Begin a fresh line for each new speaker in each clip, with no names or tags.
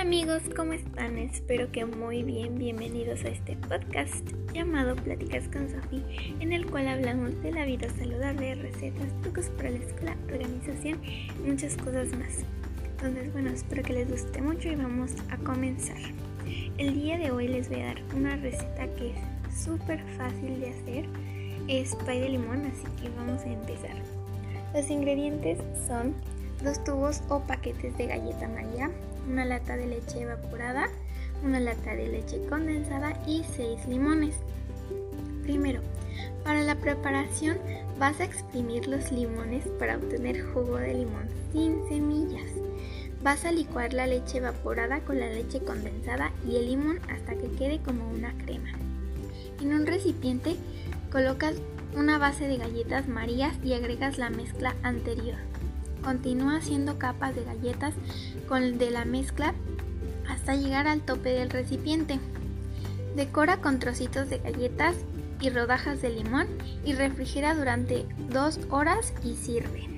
amigos, ¿cómo están? Espero que muy bien. Bienvenidos a este podcast llamado Pláticas con Sofi, en el cual hablamos de la vida saludable, recetas, trucos para la escuela, organización y muchas cosas más. Entonces, bueno, espero que les guste mucho y vamos a comenzar. El día de hoy les voy a dar una receta que es súper fácil de hacer. Es pay de limón, así que vamos a empezar. Los ingredientes son dos tubos o paquetes de galleta María, una lata de leche evaporada, una lata de leche condensada y 6 limones. Primero, para la preparación vas a exprimir los limones para obtener jugo de limón sin semillas. Vas a licuar la leche evaporada con la leche condensada y el limón hasta que quede como una crema. En un recipiente colocas una base de galletas marías y agregas la mezcla anterior. Continúa haciendo capas de galletas con de la mezcla hasta llegar al tope del recipiente. Decora con trocitos de galletas y rodajas de limón y refrigera durante dos horas y sirve.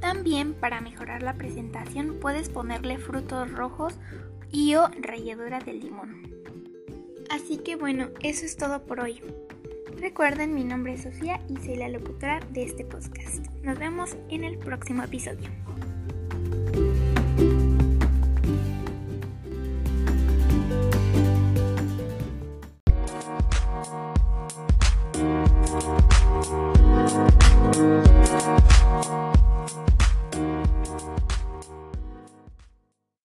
También para mejorar la presentación puedes ponerle frutos rojos y o ralladura de limón. Así que bueno, eso es todo por hoy. Recuerden, mi nombre es Sofía y soy la locutora de este podcast. Nos vemos en el próximo episodio.